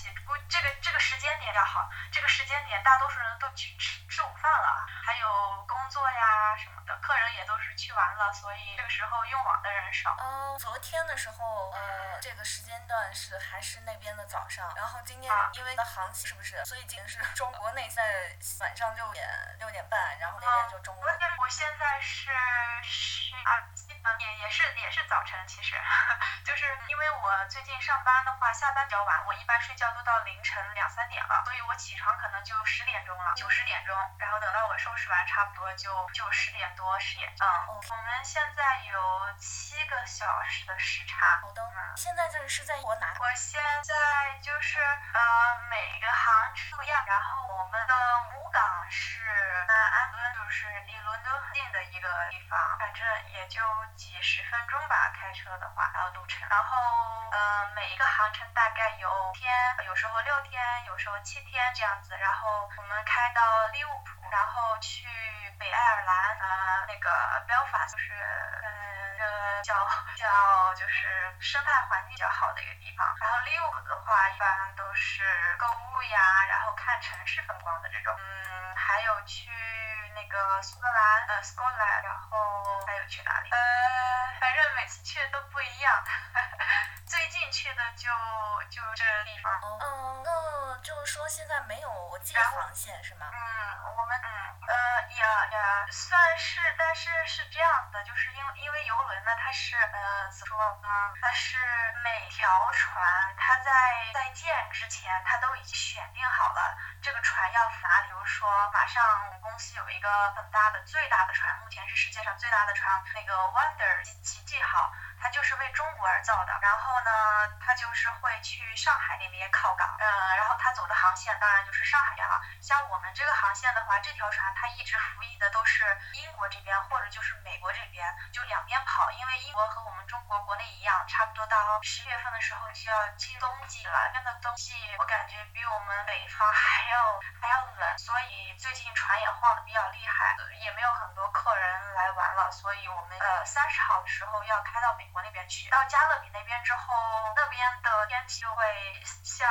也了，所以这个时候用网的人少。嗯，昨天的时候，呃，这个时间段是还是那边的早上，然后今天啊因为的航行是不是？所以今天是中国内在晚上六点六点半，然后那边就中午我。我现在是十二，也也是也是早晨，其实 就是因为我最近上班的话，下班比较晚，我一般睡觉都到凌晨两三点了，所以我起床可能就十点钟了，九十点钟，然后等到我收拾完，差不多就就十点多十点。嗯，我们现在有七个小时的时差。好的，现在这个是在国哪？我现在就是呃每个航程不一样，然后我们的母港是呃安顿，就是离伦敦很近的一个地方，反正也就几十分钟吧，开车的话，然后路程，然后呃每一个航程大概有天，有时候六天，有时候七天这样子，然后我们开到利物浦，然后去北爱尔兰，呃那个 Belfast 是呃呃叫叫就是生态环境较好的一个地方。然后六个的话，一般都是购物呀，然后看城市风光的这种。嗯，还有去那个苏格兰，呃，Scotland，然后还有去哪里？呃，反正每次去的都不一样。最近去的就就这个地方。哦嗯，那就是说现在没有国际然后航线是吗？嗯，我们嗯呃也也算是，但是是这样的，就是因为因为游轮呢，它是呃怎么说呢？它是每条船它在在建之前，它都已经选定好了这个船要哪里。比如说，马上我们公司有一个很大的、最大的船，目前是世界上最大的船，那个 Wonder 奇迹号。它就是为中国而造的，然后呢，它就是会去上海那边靠港，呃，然后它走的航线当然就是上海边了。像我们这个航线的话，这条船它一直服役的都是英国这边或者就是美国这边，就两边跑，因为英国和我们中国国内一样，差不多到十月份的时候就要进冬季了，那边的冬季我感觉比我们北方还要还要冷，所以最近船也晃的比较厉害，也没有很多客人来玩了，所以我们呃三十号的时候要开到美国那边去，到加勒比那边之后，那边的天气就会像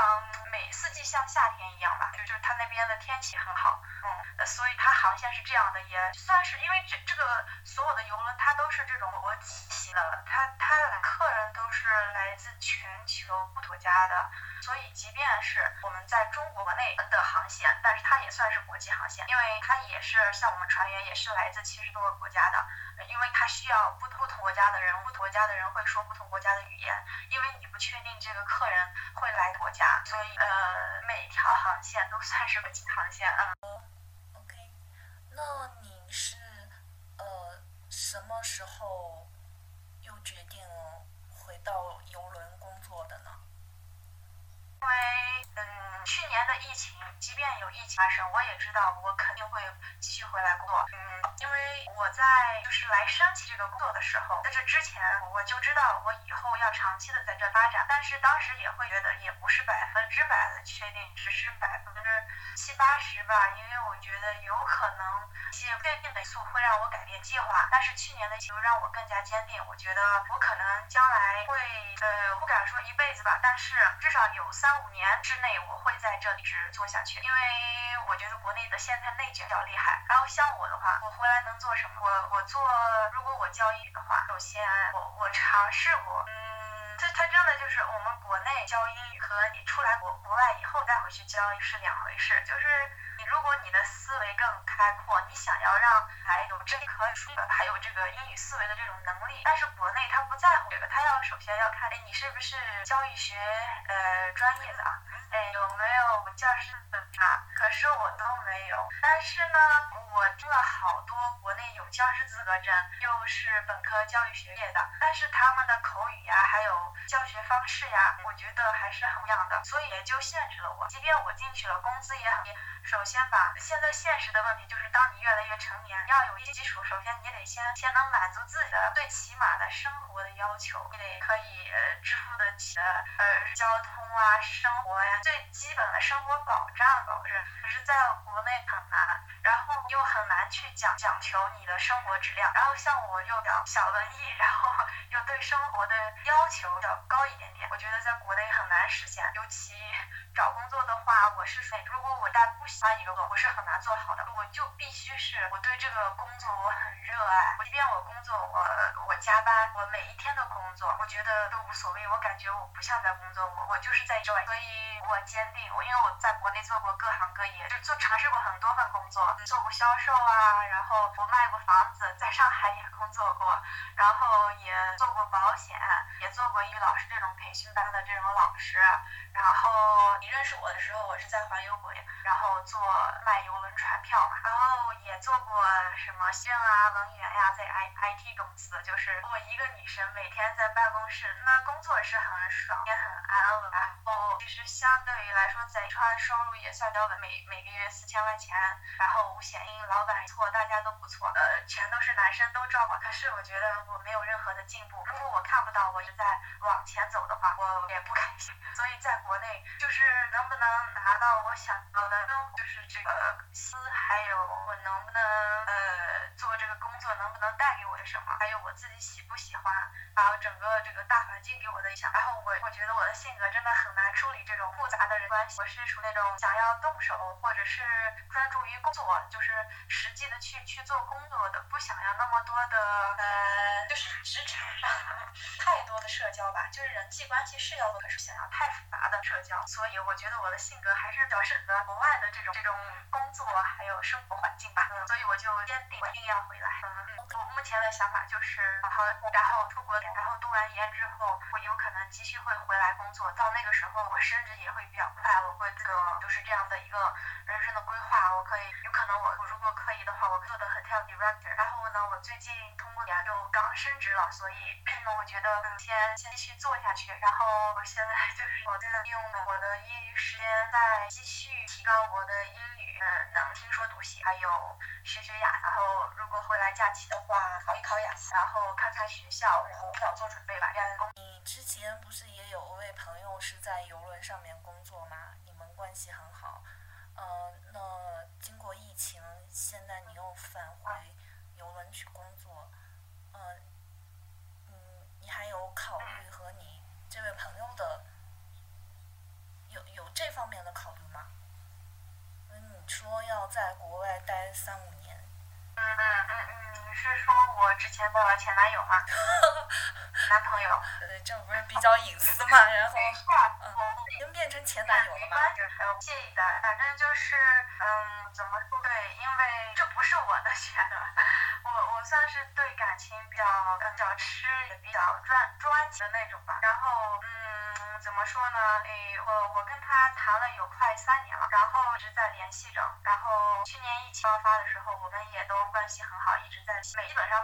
每四季像夏天一样吧，就就是它那边的天气很好，嗯，所以它航线是这样的，也算是因为这这个所有的游轮它都是这种国际型的，它它的客人都是来自全球不同国家的，所以即便是我们在中国国内的航线，但是它也算是国际航线，因为它也是像我们船员也是来自七十多个国家的，因为它需要不不同国家的人，不同国家的人会说不同国家的语言，因为你不确定这个客人会来国家，所以呃每条航线都算是国际航线，啊。OK，那你是呃什么时候又决定回到游轮工作的呢？因为嗯，去年的疫情，即便有疫情发生，我也知道我肯定会继续回来工作。嗯，因为我在就是来申请这个工作的时候，在这之前我就知道我以后要长期的在这发展，但是当时也会觉得也不是百分之百的确定，只是百分之七八十吧，因为我觉得有可能一些不确定的因素会让我改变计划。但是去年的疫情让我更加坚定，我觉得我可能将来会呃，不敢说一辈子吧，但是至少有三五年之内我会在这里一直做下去，因为我觉得国内的现在内卷比较厉害。然后像我的话，我回来能做什么？我我做，如果我交易的话，首先我我尝试过，嗯，这它真的就是我们国内教英语和你出来国国外以后再回去教是两回事，就是你如果你的思维更开阔，你想要让还有这可以说的，还有这个英语思维的这种能力，但是国内他不在乎这个，他要首先要看，哎，你是不是教育学呃专业的？哎，有没有教师证啊？可是我都没有。但是呢，我听了好多有教师资格证，又是本科教育学业的，但是他们的口语呀，还有教学方式呀，我觉得还是很不一样的，所以也就限制了我。即便我进去了，工资也很低。首先吧，现在现实的问题就是，当你越来越成年，要有一些基础，首先你得先先能满足自己的最起码的生活的要求，你得可以支付得起的呃交通啊、生活呀最基本的生活保障保证。可是在国内很难，你又很难去讲讲求你的生活质量。然后像我又比较小文艺，然后又对生活的要求要高一点点，我觉得在国内很难实现，尤其。找工作的话，我是说，如果我在不喜欢一个工作，我是很难做好的。我就必须是我对这个工作我很热爱，即便我工作我我加班，我每一天都工作，我觉得都无所谓。我感觉我不像在工作，我我就是在这，所以我坚定。我因为我在国内做过各行各业，就做尝试过很多份工作，做过销售啊，然后我卖过房子，在上海也工作过，然后也做过保险，也做过英语老师这种培训班的这种老师，然后。你认识我的时候，我是在环游国，然后做卖游轮船票嘛，然后也做过什么信啊、文员呀，在 I I T 公司，就是我一个女生每天在办公室，那工作是很爽，也很安稳。然后其实相对于来说，在川收入也算比较稳，每每个月四千块钱，然后五险一老板错，大家都不错，呃，全都是男生都照顾。可是我觉得我没有任何的进步，如果我看不到我是在往前走的话，我也不开心。所以在国内就是。能不能拿到我想要的，就是这个薪，还有我能不能呃做这个工作，能不能带给我什么，还有我自己喜不喜欢，还有整个这个大环境给我的影响。然后我我觉得我的性格真的很难处理这种复杂的人关系，我是属于那种想要动手或者是专注于工作，就是实际的去去做工作的，不想要那么多的呃，就是职场上 太多的社交吧，就是人际关系是要做，可是想要太复杂的社交，所以。我觉得我的性格还是比较适合国外的这种这种工作还有生活环境吧，所以我就坚定我一定要回来。嗯，我目前的想法就是，然后然后出国，然后读完研之后，我有可能继续会回来工作。到那个时候，我升职也会比较快，我会这个就是这样的一个人生的规划。我可以有可能我我如果可以的话，我做的 hotel director。然后呢，我最近通过研就刚升职了，所以那 我觉得先先继续做下去。然后我现在 就是学学雅。然后如果回来假期的话，考一考雅思，然后看看学校，然后早做准备吧。你之前不是也有位朋友是在游轮上面工作吗？你们关系很好。呃，那经过疫情，现在你又返回游轮去工作，呃，嗯，你还有考虑和你这位朋友的？这方面的考虑吗？你说要在国外待三五年。嗯嗯嗯嗯，你是说我之前的前男友吗？男朋友。呃，这不是比较隐私吗？然后，嗯，已经变成前男友了吗？介意的，反正就是，嗯，怎么说？对，因为这不是我的选择，我我算是对感情比较比较痴，也比较专专情的那种吧。然后，嗯。怎么说呢？诶，我我跟他谈了有快三年了，然后一直在联系着。然后去年疫情爆发的时候，我们也都关系很好，一直在每基本上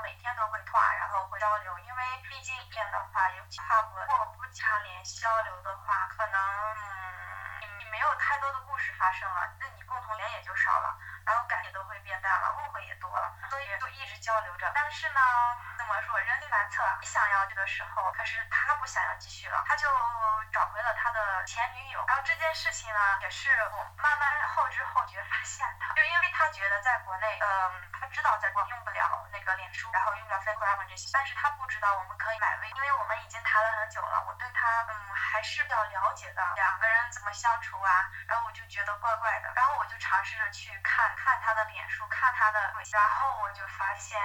发生了，那你共同点也就少了。然后感情都会变淡了，误会也多了，所以就一直交流着。但是呢，怎么说，人力难测。你想要这个时候，可是他不想要继续了，他就找回了他的前女友。然后这件事情呢，也是我慢慢后知后觉发现的，就因为他觉得在国内，嗯，他知道在国用不了那个脸书，然后用不了 Facebook 这些，但是他不知道我们可以买微，因为我们已经谈了很久了，我对他，嗯，还是比较了解的，两个人怎么相处啊，然后我就觉得怪怪的，然后我就尝试着去看。看他的脸书，看他的，然后我就发现，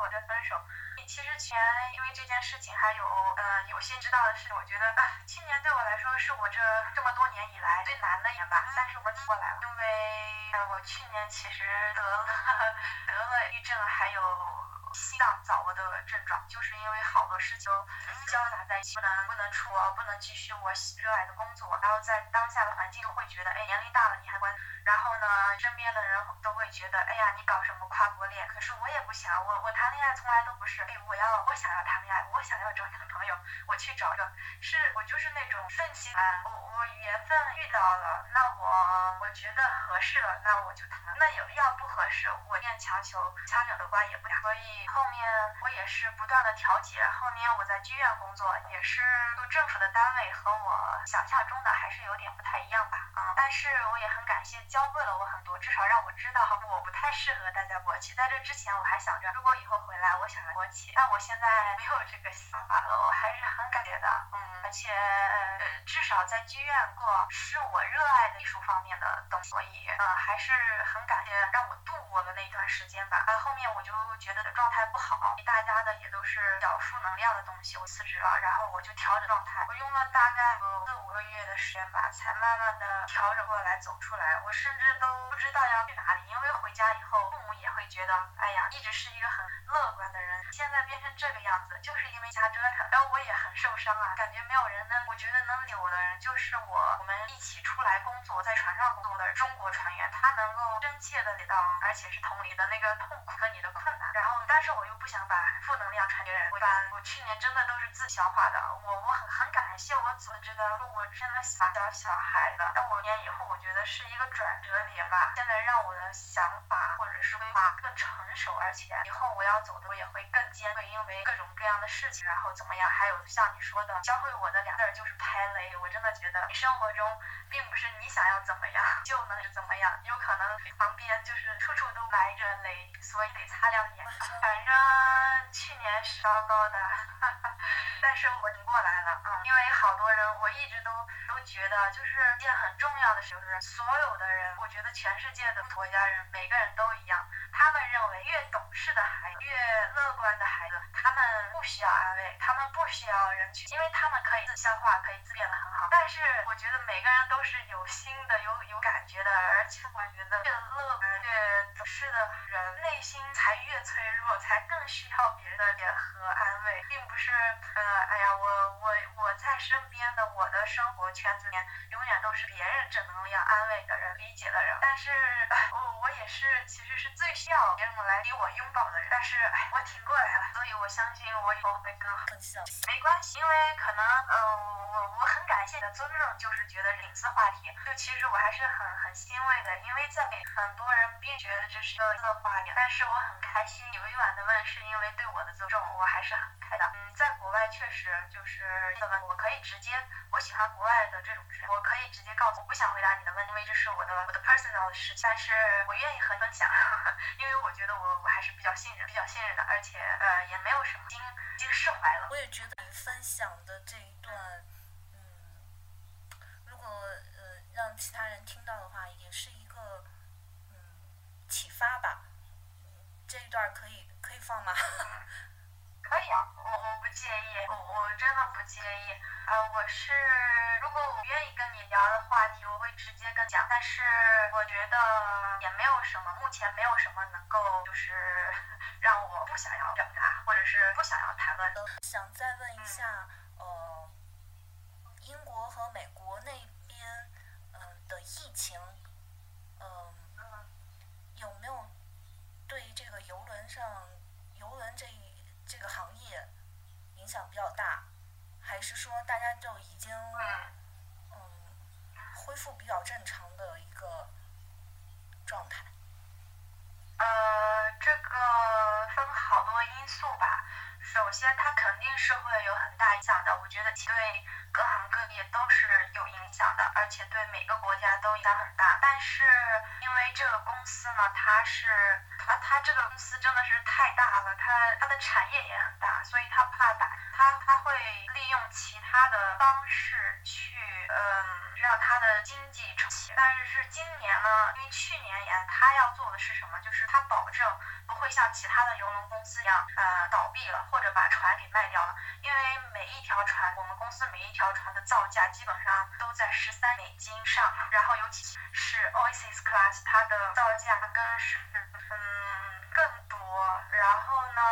我这分手。其实前因为这件事情还有呃有些知道的事，我觉得啊，去年对我来说是我这这么多年以来最难的一年吧，但是我挺过来了，因为呃我去年其实得了 得了抑郁症，还有。心脏早搏的症状，就是因为好多事情都交杂在一起，不能不能出，不能继续我热爱的工作，然后在当下的环境都会觉得，哎，年龄大了你还关，然后呢，身边的人会觉得，哎呀，你搞什么跨国恋？可是我也不想，我我谈恋爱从来都不是，哎，我要我想要谈恋爱，我想要找男朋友，我去找一个，是我就是那种顺其自然，我我缘分遇到了，那我我觉得合适了，那我就谈，那有要不合适，我念强求，强扭的瓜也不打，所以。后面我也是不断的调节，后面我在剧院工作，也是做政府的单位，和我想象中的还是有点不太一样吧，嗯，但是我也很感谢，教会了我很多，至少让我知道我不太适合待在国企。在这之前，我还想着如果以后回来，我想着国企，但我现在没有这个想法了，我还是很感谢的，嗯，而且呃，至少在剧院过是我热爱的艺术方面的东西，所以嗯，还是很感谢让我度过了那一段时间吧，啊，后面我就觉得状态。不好，大家的也都是小负能量的东西。我辞职了，然后我就调整状态。我用了大概四五个月的时间吧，才慢慢的调整过来，走出来。我甚至都不知道要去哪里，因为回家以后，父母也会觉得，哎呀，一直是一个很乐观的人，现在变成这个样子，就是因为瞎折腾。然后我也很受伤啊，感觉没有人能，我觉得能理我的人就是我，我们一起出来工作，在船上工作的中国船员，他能够真切的理到，而且是同理的那个痛苦和你的困难。然后，但是我又不想把负能量传给人。我把我去年真的都是自消化的。我我很很感谢我组织的，我真的想教小孩的。但我年以后，我觉得是一个转折点吧。现在让我的想法或者是规划更成熟，而且以后我要走的路也会更尖锐，因为各种各样的事情，然后怎么样？还有像你说的，教会我的两字就是拍雷。我真的觉得，你生活中并不是你想要怎么样就能怎么样，有可能旁边就是处处都埋着雷，所以得擦亮眼。反正去年是糟糕的，但是我挺过来了，嗯，因为好多人，我一直都都觉得，就是一件很重要的事，就是所有的人，我觉得全世界的国家人，每个人都一样，他们认为越懂事的孩子，越乐观的孩子，他们不需要安慰，他们不需要人去，因为他们可以自消化，可以自变得很好。但是我觉得每个人都是有心的，有有感觉的，而且我觉得越乐观、越懂事的人，内心才越脆弱。才更需要别人的联合安慰，并不是呃，哎呀，我我我在身边的我的生活圈子里面，永远都是别人正能量安慰的人、理解的人。但是，我我也是，其实是最需要别人来给我拥抱的人。但是，哎，我挺过来了，所以我相信我以后没关系，因为可能，呃，我我很感谢你的尊重，就是觉得隐私话题，就其实我还是很很欣慰的，因为在很多人并觉得这是一个色话题，但是我很开心，你委婉。的问是因为对我的尊重，我还是很开的。嗯，在国外确实就是问，我可以直接，我喜欢国外的这种，我可以直接告诉，我不想回答你的问题，因为这是我的我的 personal 的事情，但是我愿意和你分享，正常的一个状态？呃，这个分好多因素吧。首先，它肯定是会有条船的造价基本上都在十三美金上，然后尤其是 Oasis Class，它的造价更是嗯更多。然后呢，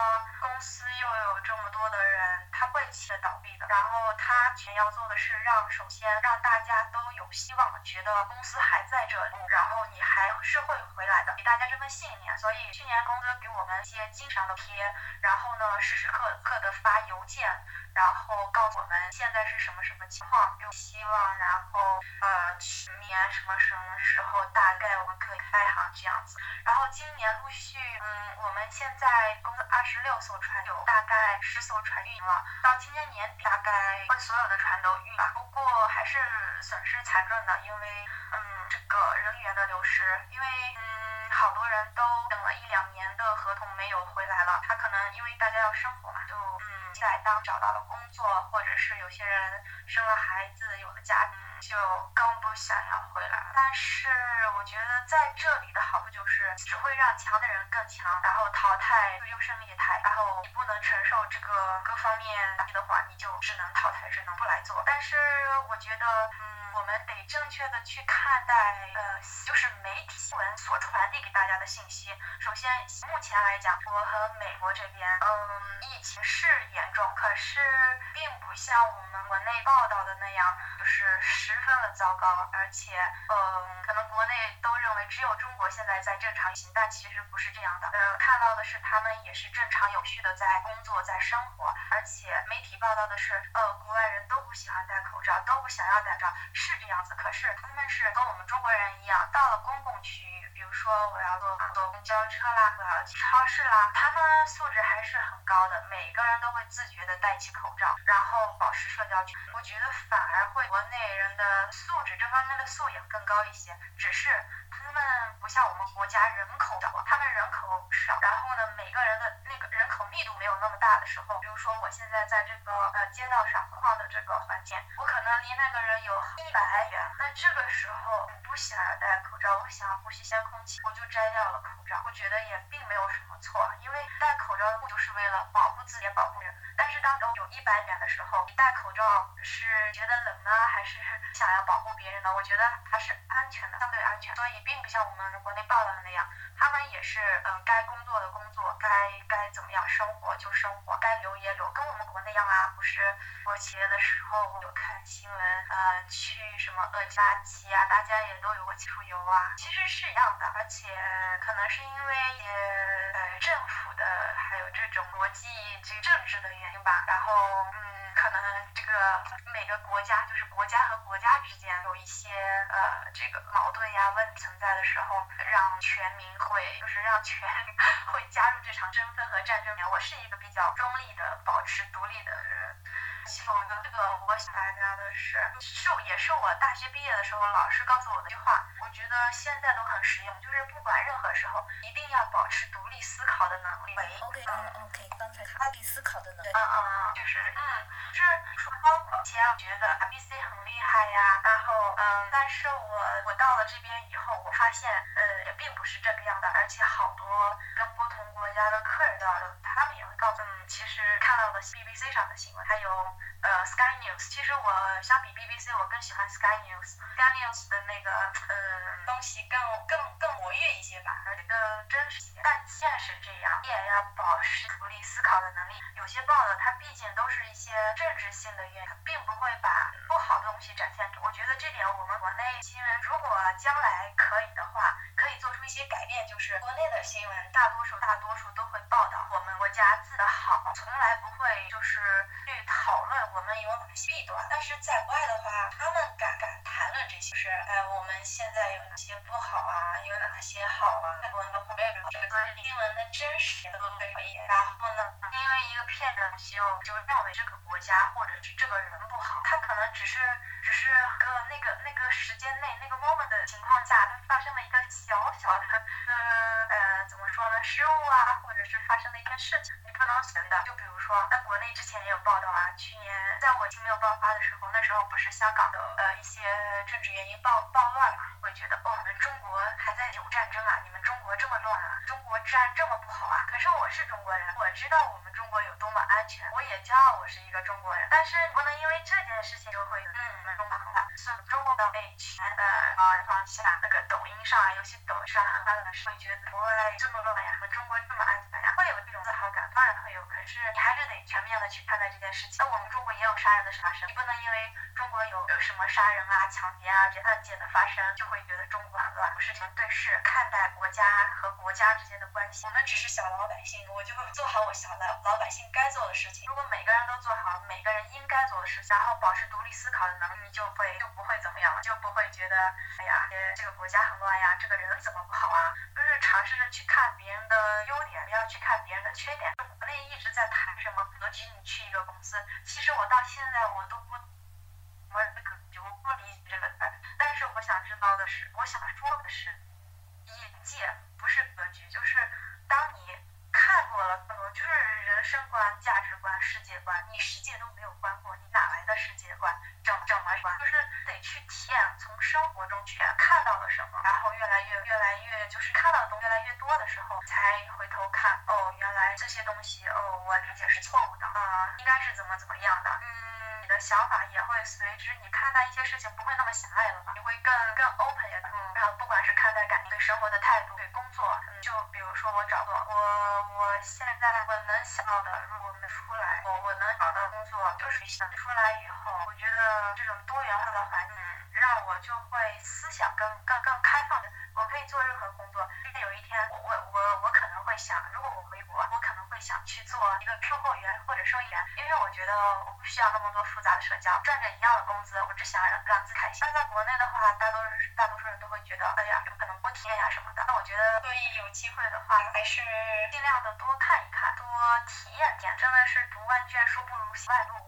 公司又有这么多的人，他会企业倒闭的。然后他全要做的是让，首先让大家都有希望，觉得公司还在这里，然后你还是会回来的，给大家这份信念。所以去年公司给我们一些经常的贴，然后呢时时刻刻的发邮件，然后告诉我们现在是什么什么情况，有希望，然后呃去年什么什么时候大概我们可以开航这样子。然后今年陆续，嗯，我们现在公司二十六艘船，有大概十艘船运营了，到今年年底大概会所有的船都运了。不过还是损失惨重的，因为是有些人生了孩子有了家庭，就更不想要回来。但是我觉得在这里的好处就是只会让强的人更强，然后淘汰优胜劣汰，然后你不能承受这个各方面打击的话，你就只能淘汰，只能不来做。但是我觉得，嗯，我们得正确的去看待，呃，就是媒体新闻所传递给大家的信息。首先，目前来讲，我和美国这边，嗯，疫情是，不像我们国内报道的那样，就是十分的糟糕，而且，嗯，可能国内都认为只有中国现在在正常运行，但其实不是这样的。呃，看到的是他们也是正常有序的在工作，在生活，而且媒体报道的是，我觉得反而会国内人的素质这方面的素养更高一些，只是他们不像我们国家人口少，他们人口少，然后呢，每个人的那个人口密度没有那么大的时候，比如说我现在在这个呃街道上晃的这个环境，我可能离那个人有一百远，那这个时候我不想要戴口罩，我想要呼吸新鲜空气，我就摘掉了口罩。我觉得也并没有什么错，因为戴口罩不就是为了保护自己、保护人。但是当有一百远的时候，你戴口罩是觉得冷呢，是想要保护别人的？我觉得还是安全的，相对安全。所以并不像我们国内报道的那样，他们也是嗯，该工作的工作，该该怎么样生活就生活，该留也留，跟我们国内一样啊。不是国庆节的时候我有看新闻，呃，去什么饿假期啊，大家也都有过出游啊，其实是一样的。而且可能是因为呃政府的还有这种国际政治的原因吧，然后嗯，可能每个国家就是国家和国家之间有一些呃这个矛盾呀问题存在的时候，让全民会就是让全民 会加入这场争分和战争里面。我是一个比较中立的、保持独立的人。否则，这个我想大家的是，是也是我大学毕业的时候老师告诉我的一句话，我觉得现在都很实用，就是不管任何时候，一定要保持独立思考的能力。嗯，OK，刚才他立思考的能力嗯，嗯，就是嗯，就是说包括以前我觉得 ABC 很厉害呀，然后嗯，但是我我到了这边以后，我发现呃也并不是这个样的，而且好多跟不同国家的客人的，他们也会告诉嗯，其实看到的 BBC 上的新闻，还有呃 Sky News，其实我相比 BBC，我更喜欢 Sky News，Sky News 的那个呃东西更更更活跃一些吧，而且更真实。但现实这样，你也要保持独立思考的能力。有些报道它毕竟都是一些政治性的原因，它并不会把不好的东西展现出。我觉得这点我们国内新闻如果将来可以的话，可以做出一些改变，就是国内的新闻大多数大多数都会报道我们国家自己的好，从来不会就是去讨论我们有哪些弊端。但是在国外的话，他们敢敢谈论这些，是哎我们现在有哪些不好啊，有哪些好啊，我们的话没有这个新闻的真实都可以。然后呢，因为一个骗子就就认为这个国家或者是这个人不好，他可能只是只是个那个那个时间内那个 moment 的情况下，他发生了一个小小的呃呃怎么说呢，失误啊，或者是发生的一件事情，你不能随的。就比如说，在国内之前也有报道啊，去年在我情没有爆发的时候，那时候不是香港的呃一些政治原因暴暴乱嘛，会觉得哦，我们中国还在有战争啊，你们中国这么乱啊，中国治安这么不好啊。可是我是中国人，我知道我中国有多么安全，我也骄傲我是一个中国人。但是不能因为这件事情就会嗯，我们中国很好，所以中国的被全呃放下那个抖音上啊，尤其抖音上发的是会觉得国外这么乱呀，我们中国这么安全呀，会有这种自豪感，当然会有。可是你还是得全面的去看待这件事情。那我们中国也有杀人的发生，你不能因为中国有有什么杀人啊、抢劫啊这案件的发生，就会觉得中国很乱。事情对事看待国家和国家之间的关系，我们只是小老百姓，我就做好我小老老百姓该做的事情。如果每个人都做好每个人应该做的事情，然后保持独立思考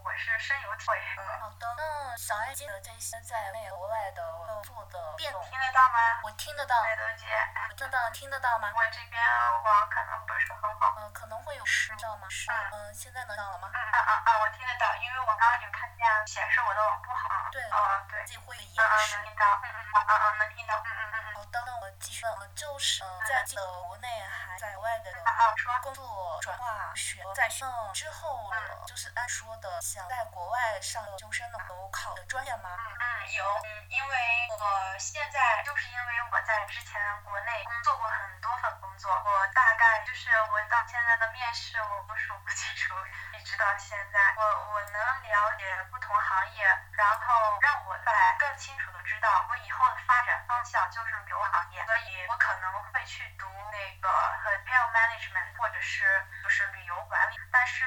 我是深有体会。嗯，好的。那小爱记得这些在国外的做的变动，听得到吗？我听得到。美德姐，我听得到，听得到吗？我这边网可能不是很好。嗯，可能会有失，知道吗？是。嗯，现在能到了吗？嗯嗯嗯，我听得到，因为我刚刚有。看见显示我的网不好，对，啊对，自己会延迟，能听到，嗯嗯，啊啊能听到，嗯继就是在这个国内还在外的工作转化学，在学之后，就是按说的，想在国外上研究生的有考的专业吗？嗯嗯有，嗯，因为我现在就是因为我在之前国内工作过很多份工作，我大概就是我到现在的面试我不数不清楚，一直到现在，我我。能了解不同行业，然后让我在更清楚的知道我以后的发展方向就是旅游行所以我可能会去读那个 hotel management 或者是就是旅游管理，但是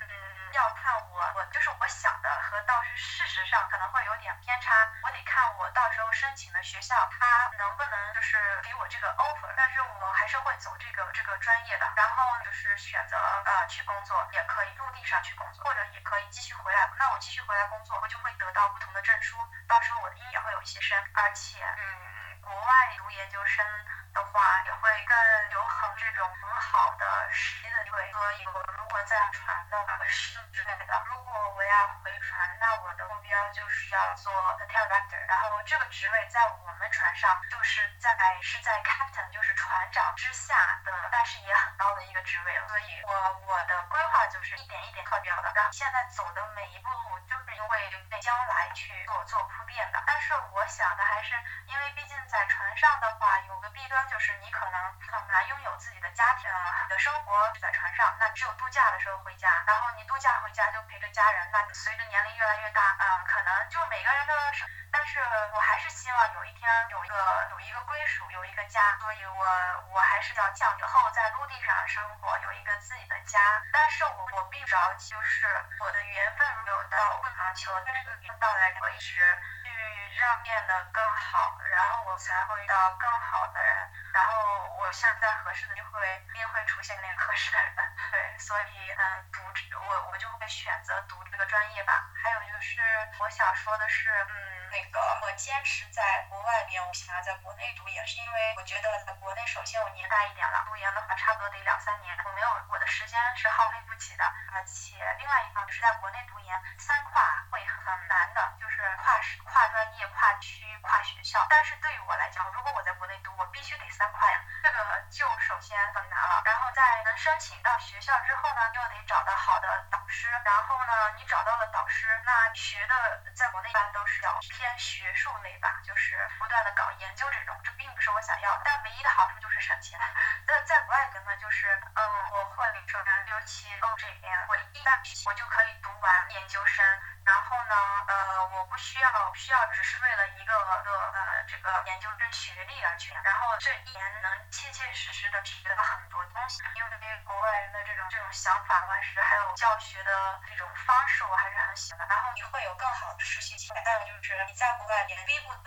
嗯要看我我就是我想的和到时事实上可能会有点偏差，我得看我到时候申请的学校它能不能就是给我这个 offer，但是我还是会走这个这个专业的，然后就是选择呃去工作，也可以陆地上去工作，或者也可以。继续回来，那我继续回来工作，我就会得到不同的证书，到时候我的英也会有一些升，而且，嗯，然后遇到更好的人，然后我现在合适的就会一定会出现那个合适的人，对，所以嗯，读我我就会选择读这个专业吧。还有就是我想说的是，嗯，那个我坚持在国外边，我想要在国内读，也是因为我觉得。六七哦，这边我一旦我就可以读完研究生，然后呢，呃，我不需要需要只是为了一个呃呃这个研究生学历而去，然后这一年能切切实实的学到很多东西。因为国外人的这种这种想法方式，还有教学的这种方式，我还是很喜欢。然后你会有更好的实习机会，再有就是你在国外也逼不。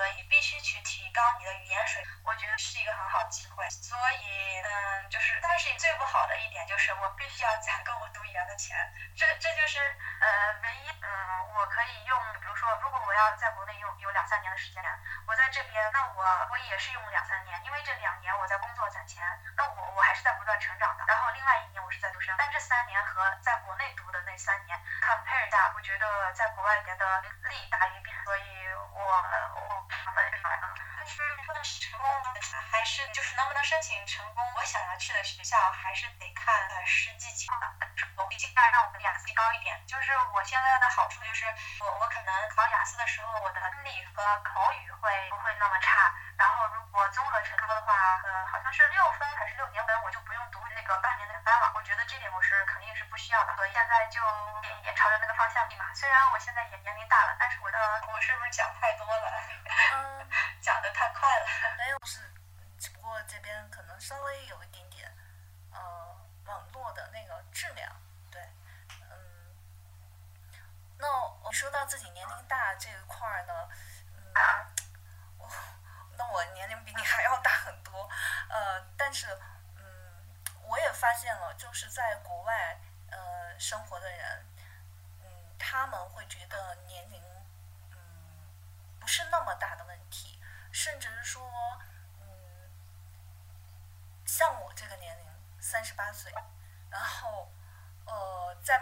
是用两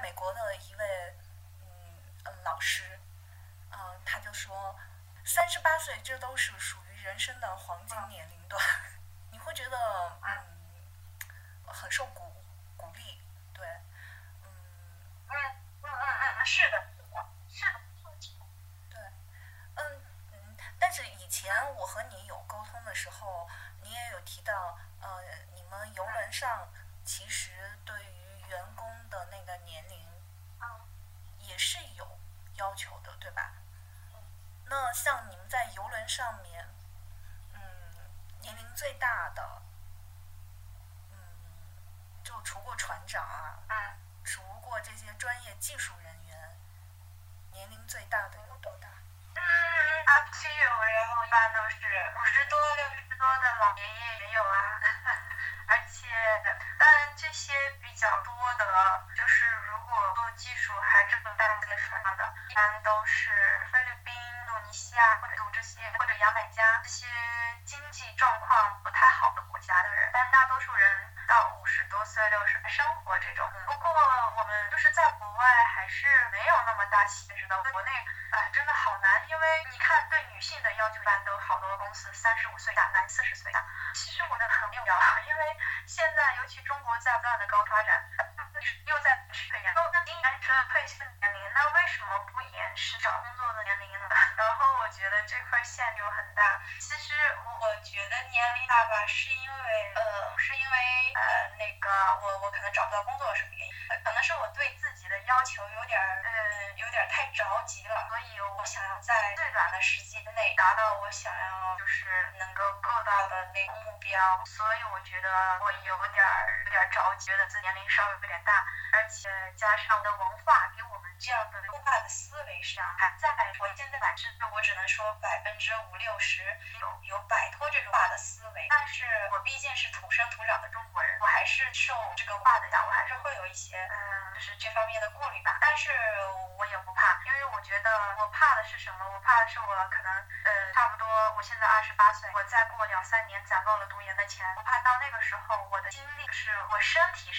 美国的一位嗯老师，嗯，他就说，三十八岁这都是属于人生的黄金年龄段，你会觉得嗯很受。上面，嗯，年龄最大的，嗯，就除过船长啊，除过这些专业技术人员，年龄最大的有多大？嗯，啊，亲友然后一般都是五十多、六十多的老爷爷也有啊，而且，但这些国内哎真的好难因为你看对女性的要求一般都好多公司三十五岁大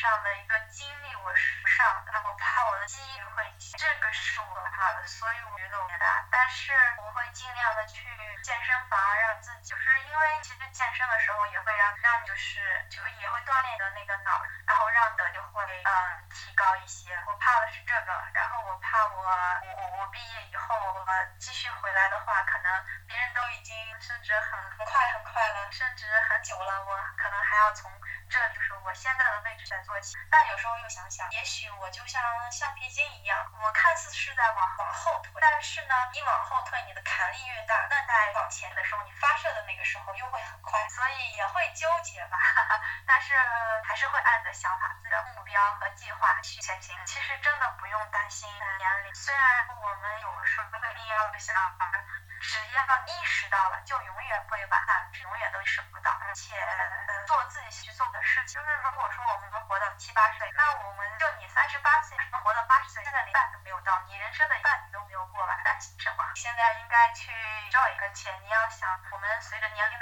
上的一但有时候又想想，也许我就像橡皮筋一样，我看似是在往往后退，但是呢，你往后退，你的弹力越大，那在往前的时候，你发射的那个时候又会很快，所以也会纠结吧。但是还是会按着想法、自己的目标和计划去前行。其实真的不用担心年龄，虽然我们有时候会一样的想法，只要意识到了，就永远会把它永远都意识不到，而且做自己去做的事情。就是如果说我们七八岁，那我们就你三十八岁能活到八十岁，现在连半都没有到，你人生的一半你都没有过完，担心什么？现在应该去挣一个钱你要想，我们随着年龄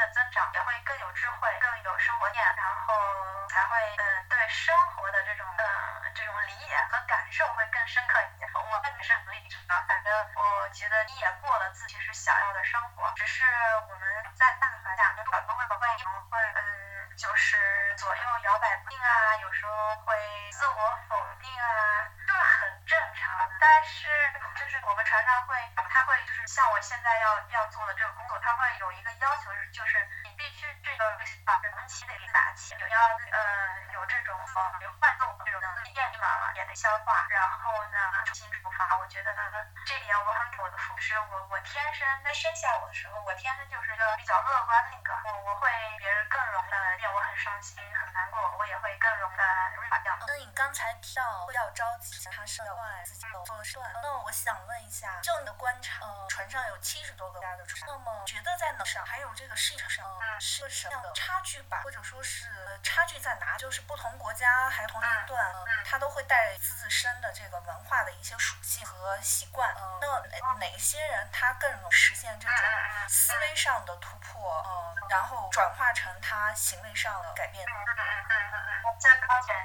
急，他是要快自己有做事。那我想问一下，就你的观察，呃，船上有七十多个家的船，那么觉得在哪上还有这个市场上是个什么样的差距吧，或者说是差距在哪？就是不同国家还同年段，它都会带自身的这个文化的一些属性和习惯。那哪哪些人他更能实现这种思维上的突破？呃，然后转化成他行为上的改变？嗯嗯嗯嗯嗯，加高点。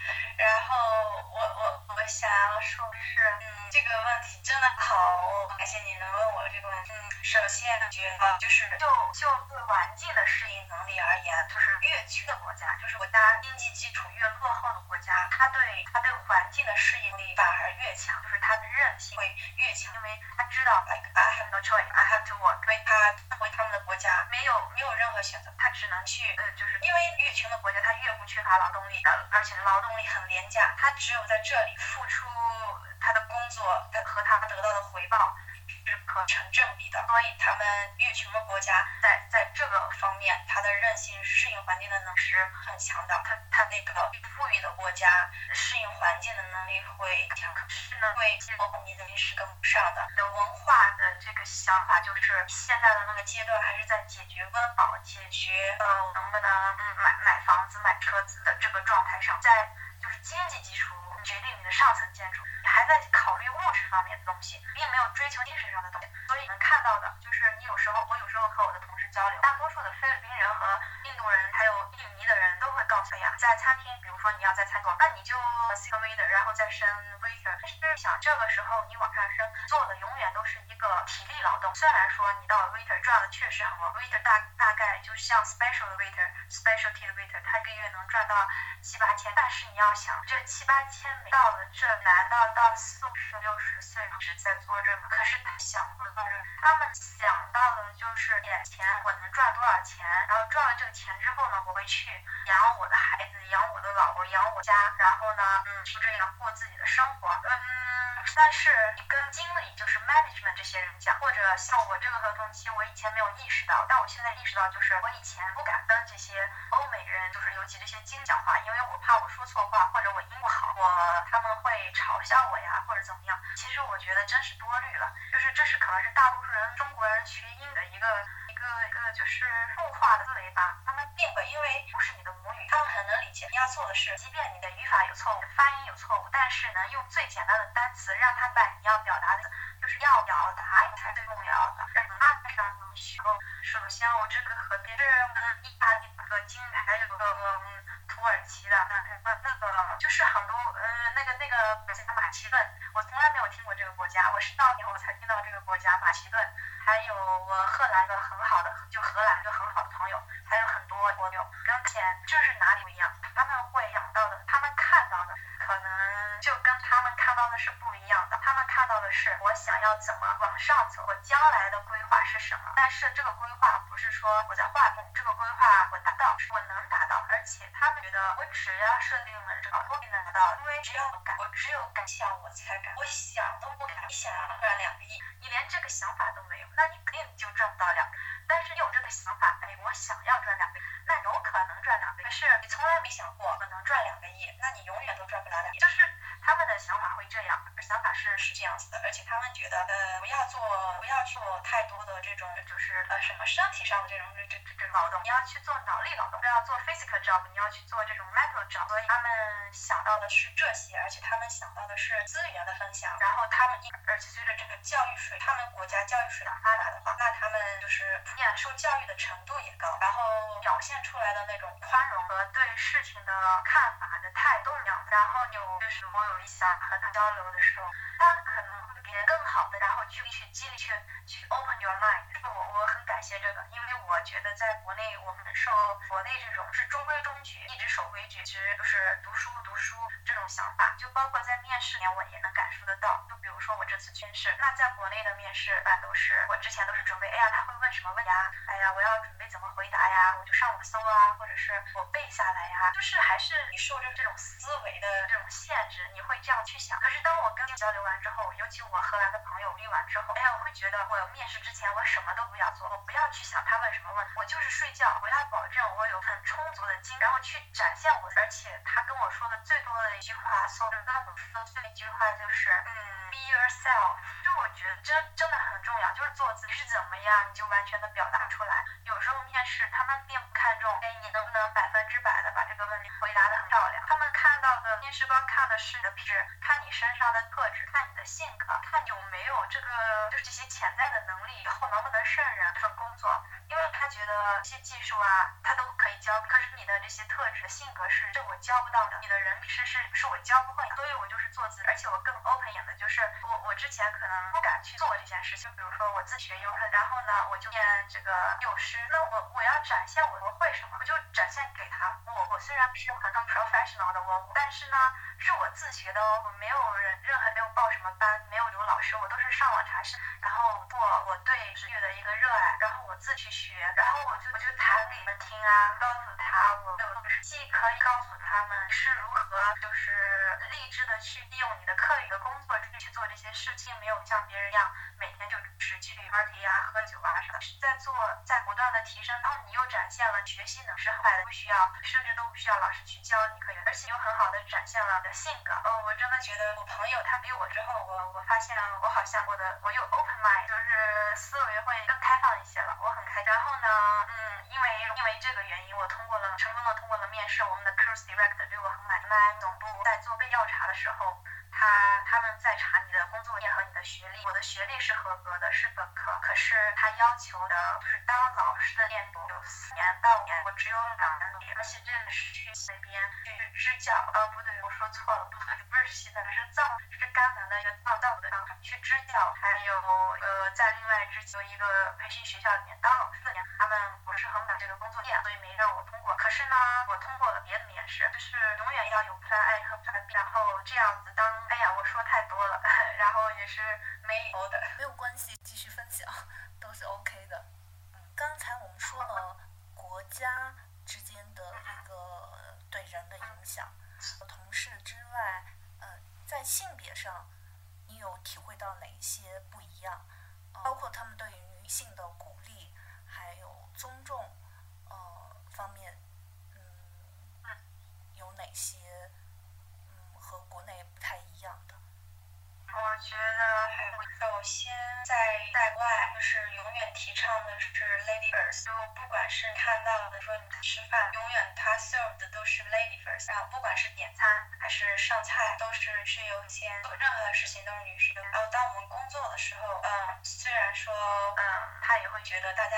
我想要说的是，嗯，这个问题真的好，感谢你能问我这个问题。嗯，首先觉得就是就就对环境的适应能力而言，就是越区的国家，就是国家经济基础越落后的国家，他对他对环境的适应力反而越强，就是他的韧性会越强，因为他知道，like I have no choice, I have to work，因为他回他们的国家没有没有任何选择，他只能去，呃，就是因为越穷的国家，他越不缺乏劳动力的，而且劳动力很廉价，他只有在这里付出他的工作和他得到的回报。是可成正比的，所以他们越穷的国家在在这个方面，它的韧性、适应环境的能力是很强的。它它那个富裕的国家适应环境的能力会强，可是呢，会你的是跟不上的。的文化的这个想法就是现在的那个阶段还是在解决温饱、解决呃能不能买买房子、买车子的这个状态上，在就是经济基础决定你的上层建筑。你还在考虑物质方面的东西，并没有追求精神上的东西。所以能看到的就是，你有时候交流，大多数的菲律宾人和印度人还有印尼的人都会告诉呀，在餐厅，比如说你要在餐桌，那你就 serve 的然后再升 waiter。但是想这个时候你往上升，做的永远都是一个体力劳动。虽然说你到 waiter 赚的确实很多，waiter 大大概就像 special 的 waiter，specialty waiter，他一个月能赚到七八千。但是你要想，这七八千没到了这难道到？但是是你从来没想过去教，你可以，而且又很好的展现了你的性格。哦，我真的觉得我朋友他比我之后，我我发现我好像我的我又 open mind，就是思维会更开放一些了，我很开。然后呢，嗯，因为因为这个原因，我通过了成功的通过了面试，我们的 cruise director 对我很满意。那总部在做被调查的时候。他他们在查你的工作经验和你的学历，我的学历是合格的，是本科，可是他要求的去那边，去支教，啊，不对，我说错了，不是西藏，是藏，是甘南的一个藏藏的，去支教，还有呃，在另外支，有一个培训学校里面。觉得大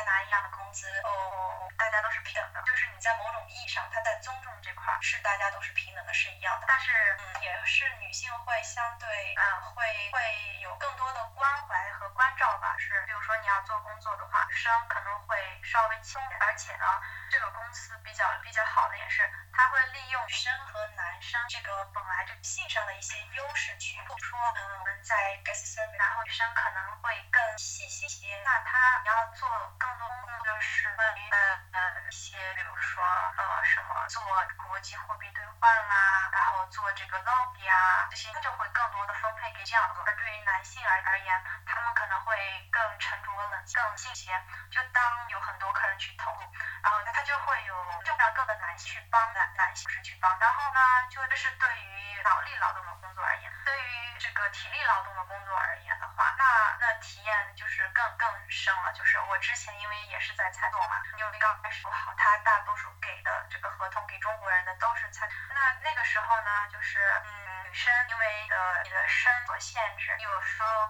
些，就当有很多客人去投入，然后呢，他就会有正常各个男性去帮男男性是去帮，然后呢，就这是对于脑力劳动的工作而言，对于这个体力劳动的工作而言的话，那那体验就是更更深了。就是我之前因为也是在餐厅嘛，因有刚开始不好，他大多数给的这个合同给中国人的都是餐，那那个时候呢，就是嗯，女生因为呃你的身所限制，有时候。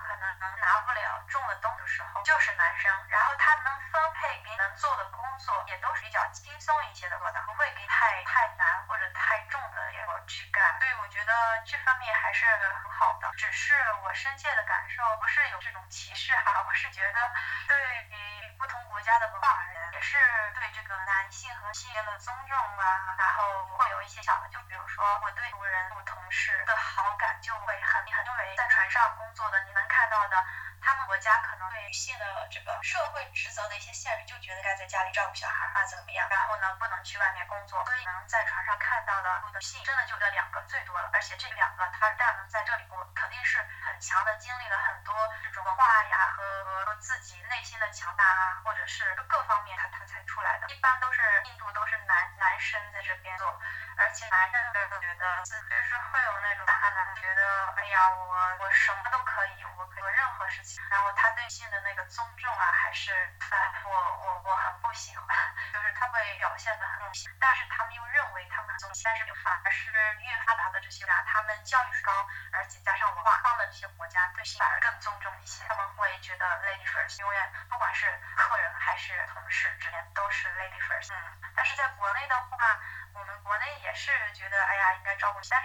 性的这个社会职责的一些限制就觉得该在家里照顾小孩啊怎么样？然后呢不能去外面工作所以能在床上看到的女性真的就这两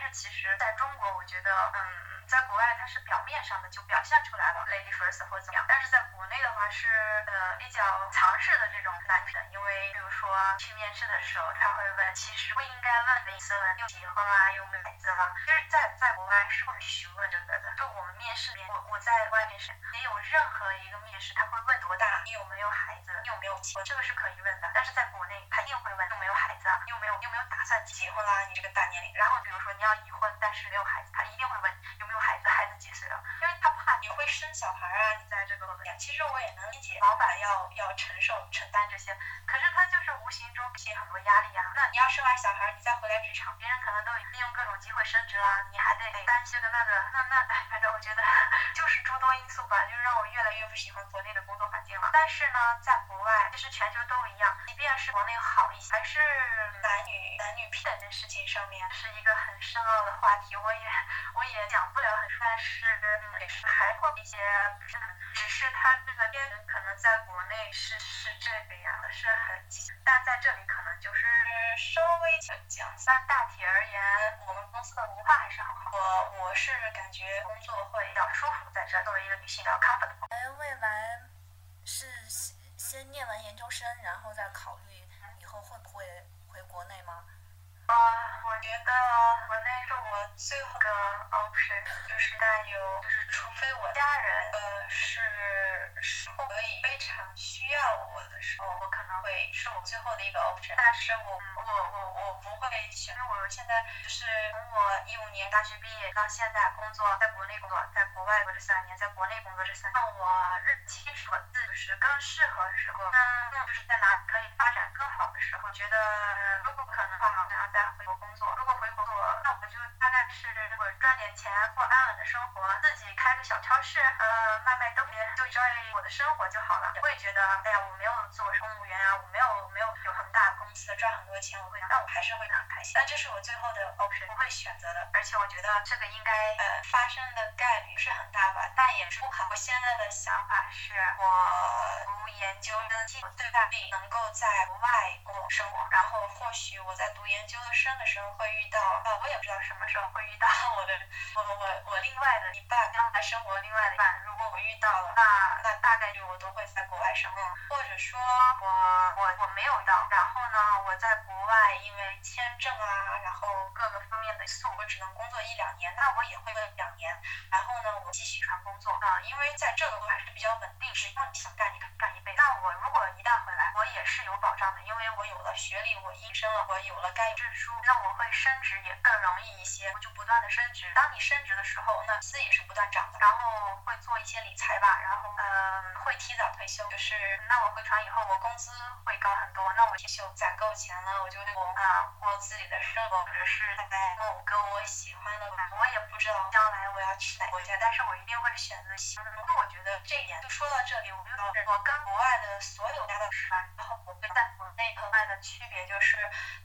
但是其实就是诸多因素吧，就是让我越来越不喜欢国内的工作环境了。但是呢，在国外，其实全球都一样，即便是国内好一些，还是男女男女平等的事情上面是一个很深奥的话题，我也 我也讲不了很深，但是也是还会一些，只是他这个边可能在国内是是这最后一个 option 就是带有，就是除非我家人，呃，是是可以非常需要我的时候，我可能会是我最后的一个 option。但是我我我我不会选，因为我现在就是从我一五年大学毕业到现在工作，在国内工作，在国外或者。还是会很开心。但这是我最后的 option，我会选择的。而且我觉得这个应该呃发生的概率是很大吧，但也是不好。我现在的想法是，我读研究生，我最大力能够在国外过生活。然后或许我在读研究生的时候会遇到，呃，我也不知道什么时候会遇到我的，我我我另外的一半，将来生活另外的一半。如果我遇到了，那那大概率我都会在国外生活，或者说我我我没有到，然后呢，我在国外因为签证啊，然后各个方面的因素，我只能工作一两年，那我也会问两年，然后呢，我继续传工作啊，因为在这个还是比较稳定，只要你想干，你可以干一辈子。那我如果一旦回来，我也是有保障的，因为我有了学历，我医生了，我有了该证书，那我会升职也更容易一些，我就不断的升职。当你升职的时候，那资也是不断涨的，然后会做一些理财吧，然后，会提早退休，就是那我回船以后，我工资会高很多，那我退休攒够钱了，我就我啊过自己的生活，或者是在某个我喜欢的，我也不知道将来我要去哪个国家，但是我一定会选择喜欢的。那我觉得这一点就是我跟国外的所有家的船，然后我会在国内和外的区别就是，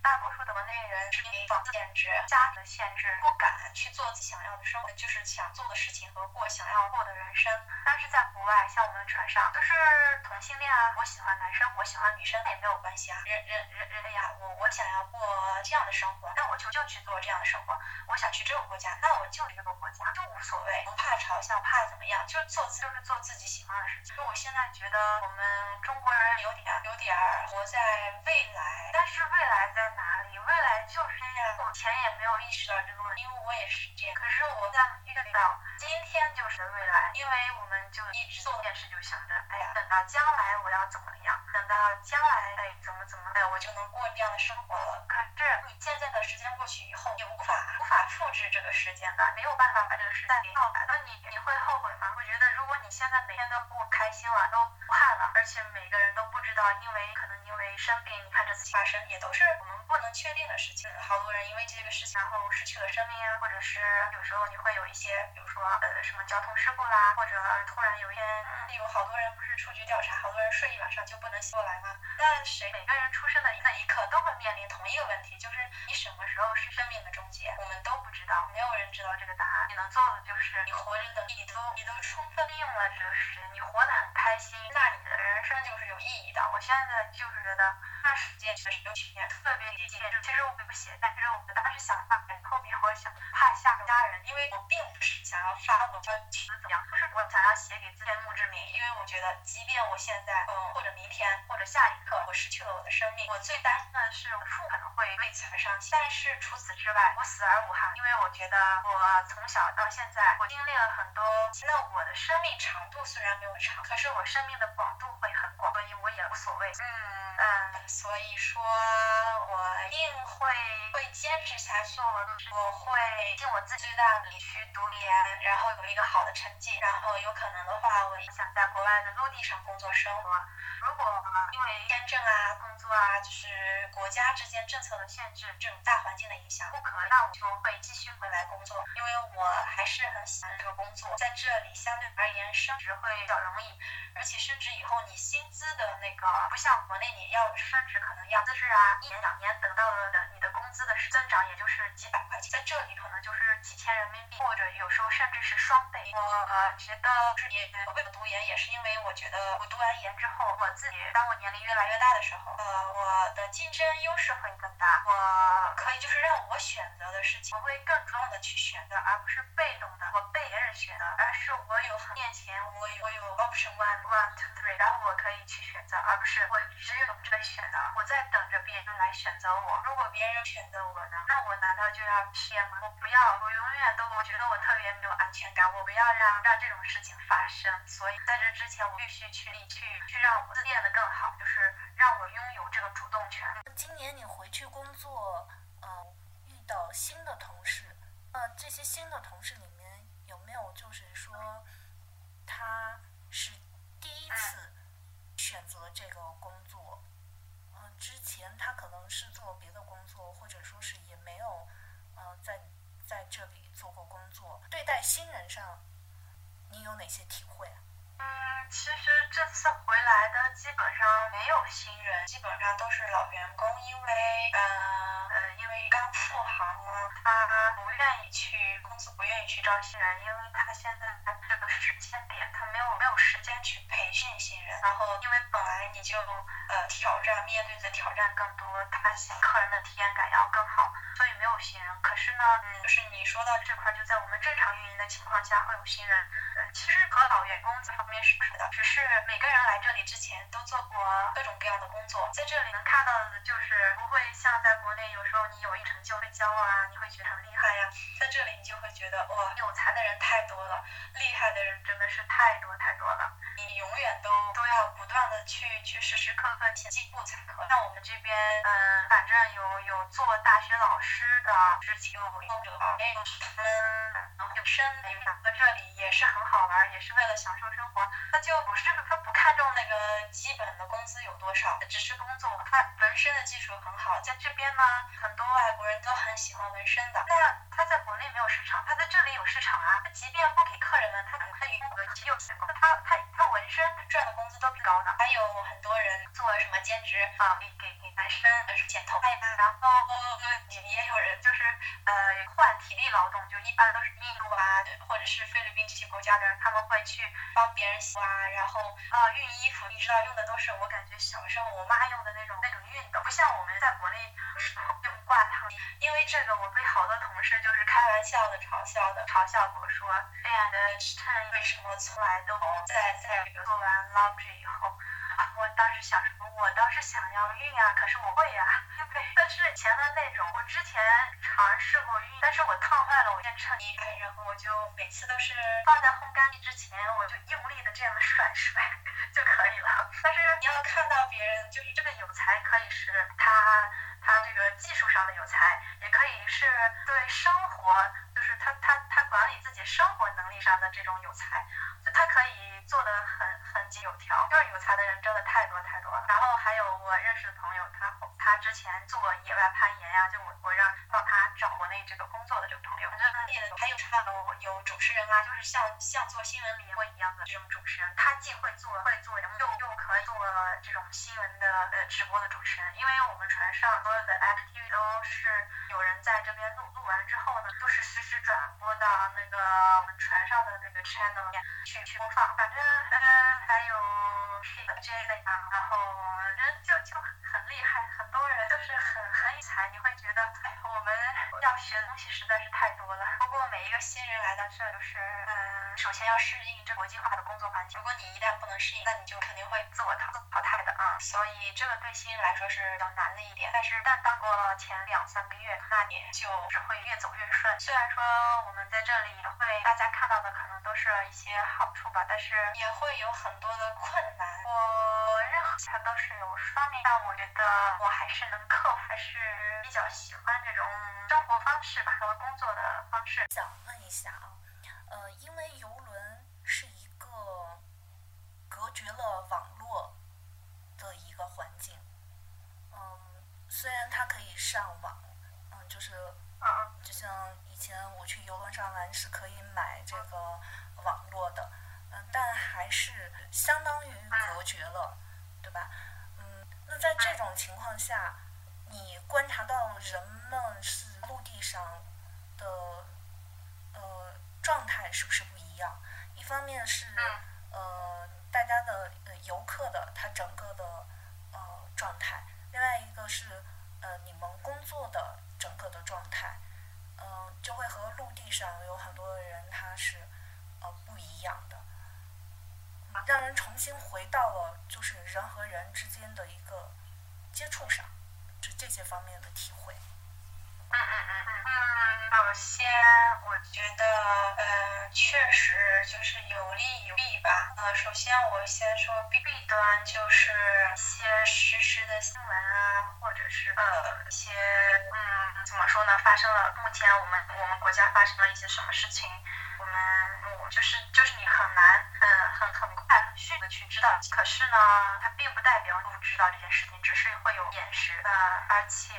大多数的国内人是因为房子限制、家庭的限制，不敢去做自己想要的生活，就是想做的事情和过想要过的人生。但是在国外，像我们船上都是同性恋啊，我喜欢男生，我喜欢女生，也没有关系啊。人人人人类呀，我我想要过这样的生活，那我就就去做这样的生活。我想去这个国家，那我就这个国家，就无所谓，不怕嘲笑，怕怎么样，就是做就是做自己喜欢的事情。就我现在觉得我们中国人有点有点活在未来，但是未来在哪里？未来就是这样。我以前也没有意识到这个问题，因为我也是这样。可是我在遇到今天就是未来，因为我们就一直做件事，就想着，哎呀，等到将来我要怎么样？等到将来事情然后失去了生命啊，或者是有时候你会有一些，比如说呃什么交通事故啦，或者突然有一天有好多人不是出去调查，好多人睡一晚上就不能醒过来吗？但谁每个人出生的那一刻都会面临同一个问题，就是你什么时候是生命的终结，我们都不知道，没有人知道这个答案。你能做的就是你活着的，你都你都充分利用了这个时间，你活得很开心，那你的人生就是有意义的。我现在就是觉得那时间确实有到现在我经历了很多，那我的生命长度虽然没有长，可是我生命的广度会很广，所以我也无所谓。嗯嗯，所以说我一定会会坚持下去，我会尽我自己最大的力去读研，然后有一个好的成绩，然后有可能的话，我也想在国外的陆地上工作生活。如果因为签证啊、啊，就是国家之间政策的限制，这种大环境的影响不可能，那我就会继续回来工作，因为我还是很喜欢这个工作，在这里相对而言升职会比较容易，而且升职以后你薪资的那个不像国内你要升职可能要资质啊，一年两年得到了的的工资的增长也就是几百块钱，在这里可能就是几千人民币，或者有时候甚至是双倍。我觉得是也为了读研，也是因为我觉得我读完研之后我。自己，当我年龄越来越大的时候，呃，我的竞争优势会我可以就是让我选择的事情，我会更主动的去选择，而不是被动的我被别人选择，而是我有面前我有我有 option one one two three，然后我可以去选择，而不是我只有这个选择，我在等着别人来选择我。如果别人选择我呢，那我难道就要骗吗？我不要，我永远都我觉得我特别没有安全感，我不要让让这种事情发生。所以在这之前，我必须去去去让我。变得更好，就是让我拥有这个主动权。年你回去工作，呃，遇到新的同事，呃，这些新的同事里面有没有就是说，他是第一次选择这个工作？呃，之前他可能是做别的工作，或者说是也没有，呃，在在这里做过工作。对待新人上，你有哪些体会？嗯，其实这次回来的基本上没有新人，基本上都是老员工，因为呃呃，因为刚复航嘛，他不愿意去公司不愿意去招新人，因为他现在这个时间点他没有没有时间去培训新人，然后因为本来你就呃挑战面对的挑战更多，他想客人的体验感要更好，所以没有新人。可是呢，嗯，就是你说到这块，就在我们正常运营的情况下会有新人，呃，其实和老员工这方面是不是的，只是每个人来这里之前都做过各种各样的工作，在这里能看到的就是不会像在国内有时候你有一成就会骄傲啊，你会觉得很厉害呀，在这里你就会觉得哇，有才的人太多了，厉害的人真的是太多太多了，你永远都都要不断的去去时时刻刻前进步才可。像我们这边，嗯，反正有有做大学老师的，之前有工者，也有他们有生有养在这里也是很好玩，也是为了享受生活。他就不是他不看重那个基本的工资有多少，只是工作。他纹身的技术很好，在这边呢，很多外国人都很喜欢纹身的。那他在国内没有市场，他在这里有市场啊。他即便不给客人们，他他与顾客只有钱。他他他纹身赚的工资都挺高的。还有很多人做什么兼职啊，给给给男生剪头发呀，然后也也有人就是呃换体力劳动，就一般都是印度啊或者是菲律宾这些国家的人，他们会去帮别人洗啊，然后啊熨衣服，你知道用的都是我感觉小时候我妈用的那种那种熨斗，不像我们在国内用挂烫机。因为这个，我被好多同事就开玩笑的嘲笑的嘲笑我，说哎呀，的衬为什么从来都在在做完 laundry 以后。啊我当时想什么？我倒是想要熨啊，可是我会呀，对。但是前的那种，我之前尝试过熨，但是我烫坏了我件衬衣，然后我就每次都是放在烘干机之前，我就用力的这样甩甩就可以了。但是你要看到别人，就是这个有才，可以是他他这个技术上的有才，也可以是对生活，我就是他他他管理自己生活能力上的这种有才，就他可以做的很很井有条。就是有才的人真的太多太多了。然后还有我认识的朋友，他他之前做野外攀岩呀，就我我让帮他找国内这个工作的这个朋友，反正还有唱有有主持人啊，就是像像做新闻联播一样的这种主持人，他既会做会做，又又可以做这种新闻的呃直播的主持人。因为去去播放。反正呃还有。这类的，然后人就就很厉害，很多人就是很很有才，你会觉得我们要学的东西实在是太多了。不过每一个新人来到这，就是嗯，首先要适应这国际化的工作环境。如果你一旦不能适应，那你就肯定会自我淘淘汰的啊。所以这个对新人来说是比较难的一点。但是但当过前两三个月，那你就只会越走越顺。虽然说我们是一些好处吧，但是也会有上的呃状态是不是不一样？一方面是呃大家的游客的他整个的呃状态，另外一个是呃你们工作的整个的状态，嗯，就会和陆地上有很多人他是呃不一样的。让人重新回到了就是人和人之间的一个接触上，是这些方面的体会。嗯嗯嗯嗯嗯。首先，我觉得呃，确实就是有利有弊吧。呃，首先我先说弊弊端，就是一些实时的新闻啊，或者是呃一些嗯怎么说呢？发生了目前我们我们国家发生了一些什么事情，我们我就是就是你很难嗯很很快很。迅速的去知道，可是呢，它并不代表不知道这件事情，只是会有延时。呃，而且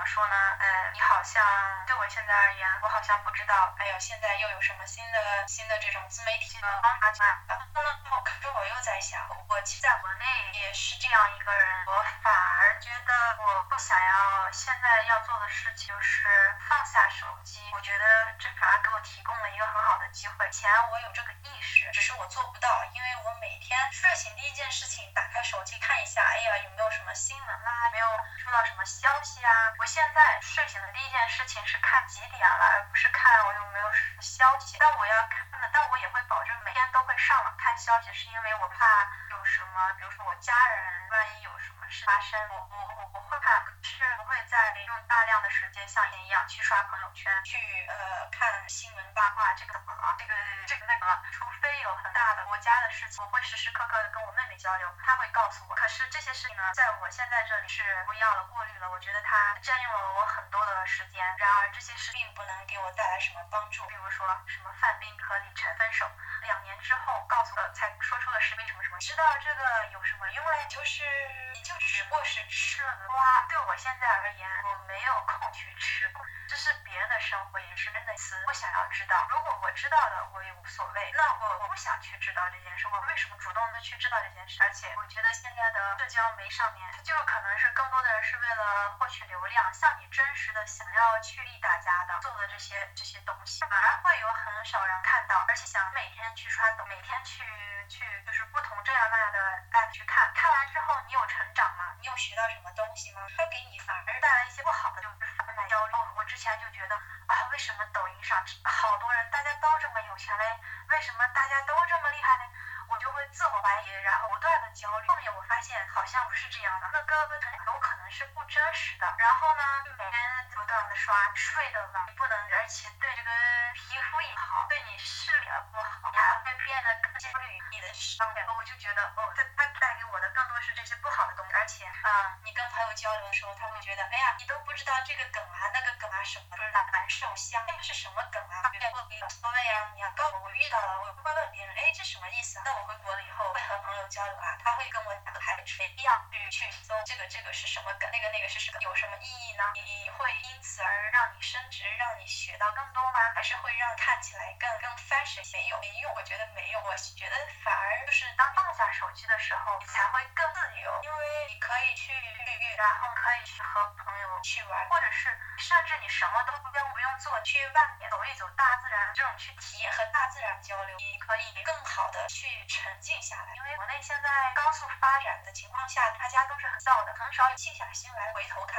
么说呢？嗯，你好像对我现在而言，我好像不知道，哎呦，现在又有什么新的新的这种自媒体的方法去了。那么，可是我又在想，我其实在国内也是这样一个人，我反觉得我不想要现在要做的事情就是放下手机。我觉得这反而给我提供了一个很好的机会。以前我有这个意识，只是我做不到，因为我每天睡醒第一件事情打开手机看一下，哎呀，有没有什么新闻啦？没有收到什么消息啊？我现在睡醒的第一件事情是看几点了，而不是看我有没有什么消息。但我要看的，但我也会保证每天都会上网看消息，是因为我怕有什么，比如说我家人万一有什么事发生，我我我我会怕，是不会再用大量的时间像以前一样去刷朋友圈，去呃看新闻八卦，这个怎么了？这个这个那个，除非有很大的国家的事情，我会时时刻刻的跟我妹妹交流，她会告诉我。可是这些事情呢，在我现在这里是不要了，过滤了。我觉得它占用了我很多的时间。然而这些事并不能给我带来什么帮助。比如说什么范冰和李晨分手，两年之后告诉了，才说出了实名什么什么，知道这个有什么用嘞？就是你就只不过是吃了个瓜。对我现在而言，我没有空去吃，这是别人的生活，也是真的词。我想要知道，如果我知道了，我也无所谓。那我我不想去知道这件事，我为什么主动的去知道这件事？而且我觉得现在的社交媒上面，它就可能是更多的人是为了获取流量，像你真实的想要去利大家的做的这些这些东西，反而会有很少人看到，而且想每天去刷抖，每天去去就是不同这样那样的 app 去看，看完之后你有成长你有学到什么东西吗？它给你反而带来一些不好的，就是贩卖焦虑。我之前就觉得啊，为什么抖音上好多人大家都这么有钱嘞？为什么大家都这么厉害呢？我就会自我怀疑，然后不断的焦虑。后面我发现好像不是这样的，那个有可能是不真实的。然后呢，每天不断的刷，睡得晚，不能，而且对这个皮肤也好，对你视力不好，你还会变得更焦虑。你的伤感，我就觉得啊，你跟朋友交流的时候，他会觉得，哎呀，你都不知道这个梗啊，那个梗啊什么，就是难受香，那个是什么梗啊？别问无所谓啊，你要告诉我，我遇到了，我不会问别人，哎，这什么意思啊？那我回国了以后会和朋友交流啊，他会跟我打个牌，没必要去去搜这个这个是什么梗，那个那个是什么，有什么意义呢？你会因此而让你升职，让你学到更多吗？还是会让看起来更更 fashion？没有没用，我觉得静下心来回头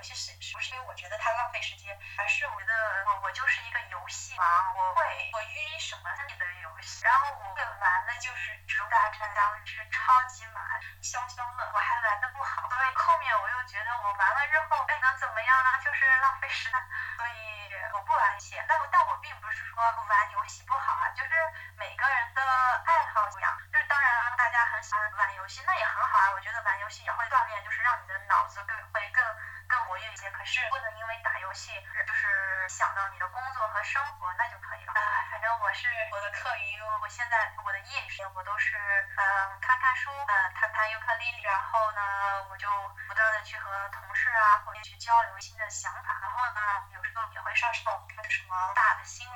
游戏是不是因为我觉得它浪费时间，而是我觉得我我就是一个游戏王，我会我晕什么你的游戏，然后我会玩的就是《植物大战僵尸》《超级马消消乐》，我还玩的不好，所以后面我又觉得我玩了之后，哎能怎么样呢？就是浪费时间，所以我不玩游戏。但但我并不是说玩游戏不交流新的想法，然后呢有时候也会上上看什么大的新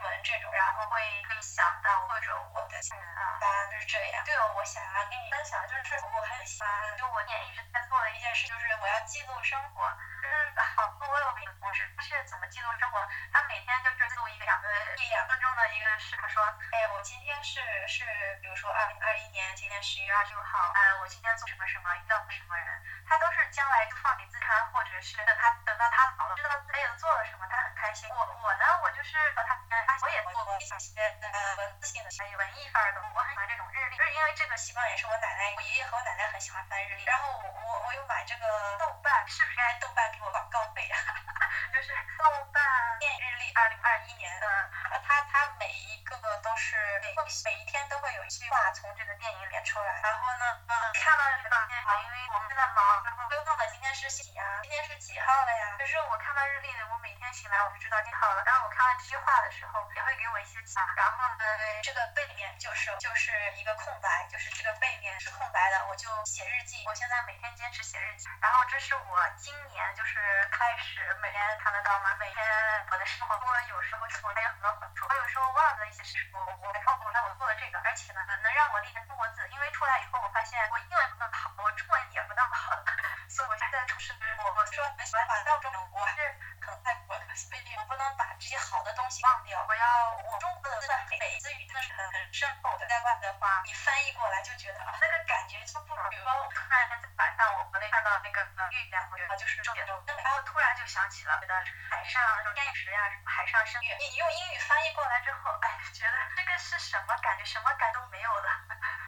像什么天池呀什么海上生月你用英语翻译过来之后哎觉得这个是什么感觉什么感都没有了。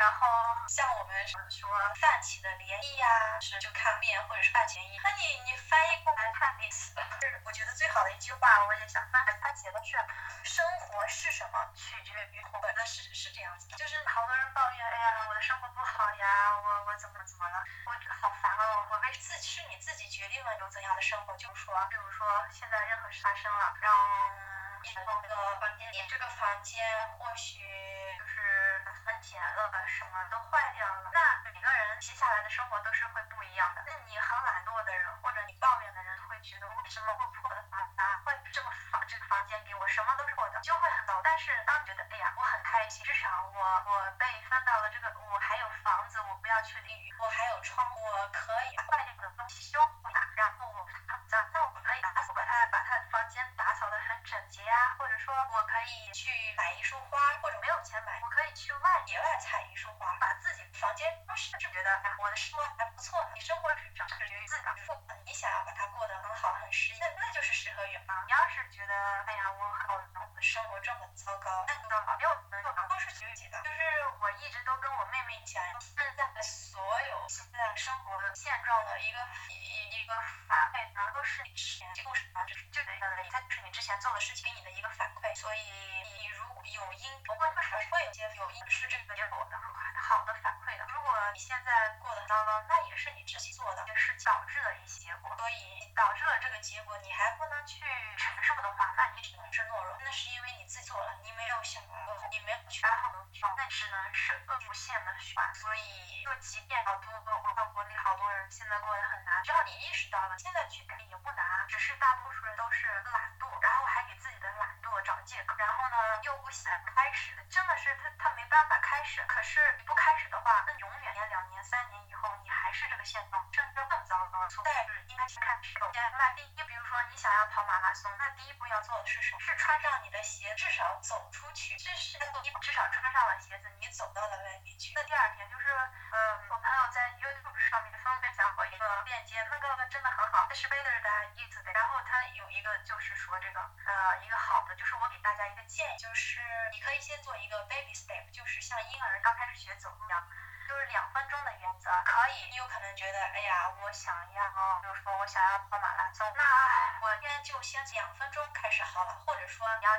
然后像我们说泛起的涟漪呀，是就看面或者是泛起涟漪。那你你翻译过来看意？就是我觉得最好的一句话，我也想翻译。他写的是生活是什么，取决于。我觉得是是这样子，就是好多人抱怨，哎呀，我的生活不好呀，我我怎么怎么了，我好烦啊，我我为自是你自己决定了有怎样的生活。就说比如说现在任何事发生了，然后你这个房间或许。分钱了，什么都坏掉了。那每个人接下来的生活都是会不一样的。那你很懒惰的人，或者你抱怨的人，会觉得为什么会破的房子，会这么房这个房间给我什么都是我的，就会很糟。但是当你觉得哎呀，我很开心，至少我我被分到了这个，我还有房子，我不要去淋雨，我还有窗户，我可以坏掉的东西修复呀，然后我脏，那我可以打扫把它把它房间打扫的很整洁啊，或者说我可以去买一束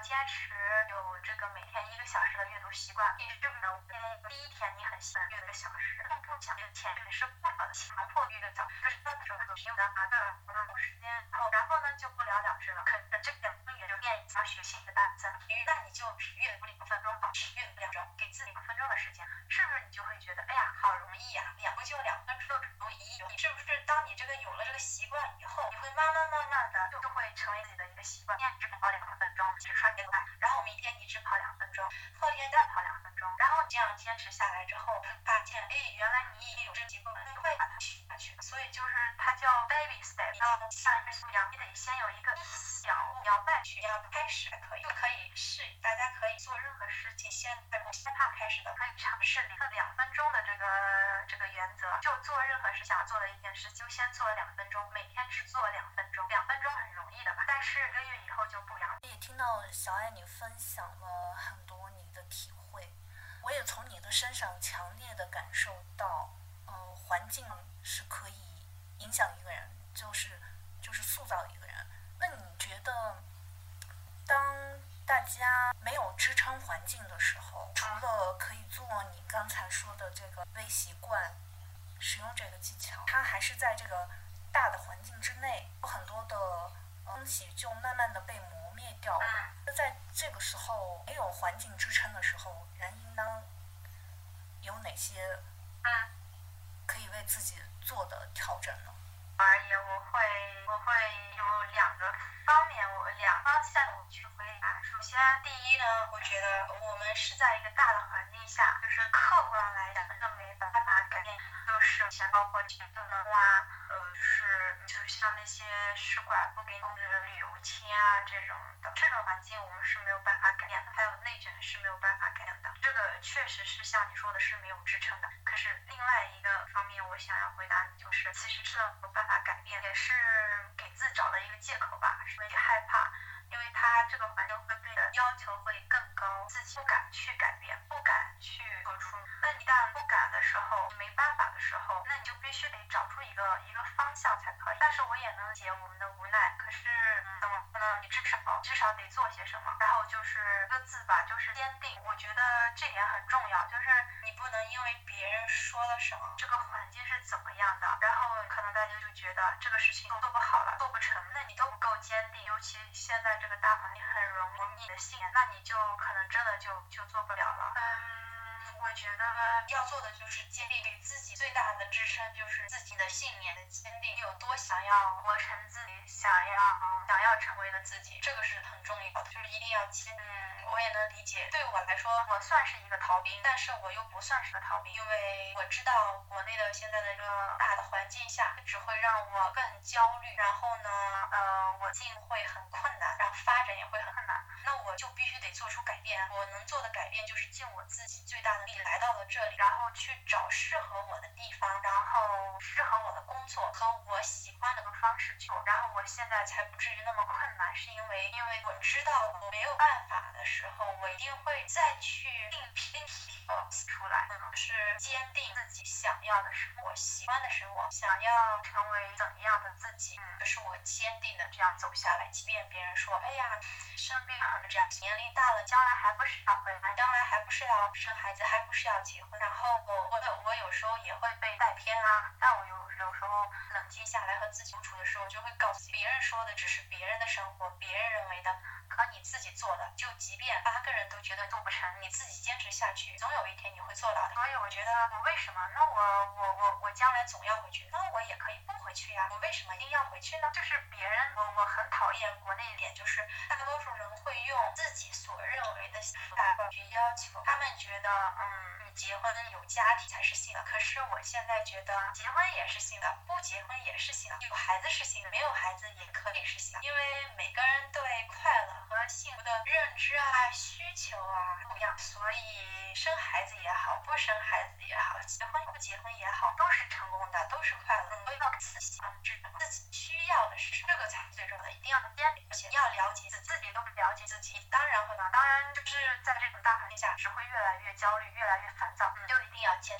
坚持有这个每天一个小时的阅读习惯，也是这样的。第一天，你很习惯一个小时，更不讲潜意识。这个大的环境之内有很多的东西就慢慢的被磨灭掉了那在这个时候没有环境支撑的时候人应当有哪些可以为自己做的调整定会很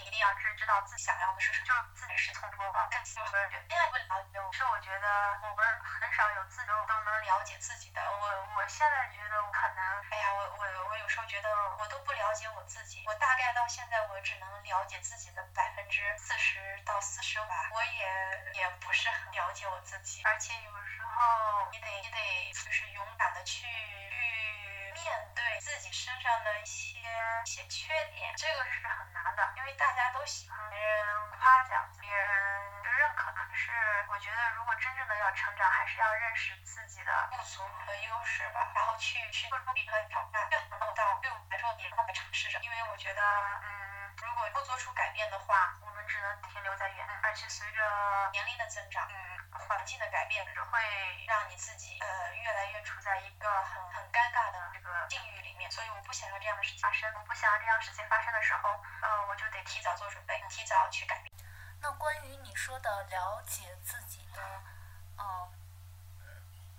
一定要知知道自己想要的是什么，就是自己是从中啊，这些没人恋爱不了解我，是我觉得我们很少有自己都能了解自己的。我我现在觉得我很难，哎呀，我我我有时候觉得我都不了解我自己，我大概到现在我只能了解自己的百分之四十到四十吧，我也也不是很了解我自己，而且有时候你得你得就是勇敢的去遇面对自己身上的一些一些缺点这个是很难的因为大家都喜欢别人夸奖别人认可可是我觉得如果真正的要成长还是要认识自己的不足和优势吧然后去去做出一个挑战最好能够到对我们来说也是尝试着。因为我觉得嗯如果不做出改变的话只能停留在原而且随着年龄的增长嗯。环境的改变只会让你自己呃越来越处在一个很很尴尬的这个境遇里面。所以我不想让这样的事情发生我不想让这样事情发生的时候嗯我就得提早做准备提早去改变。那关于你说的了解自己的嗯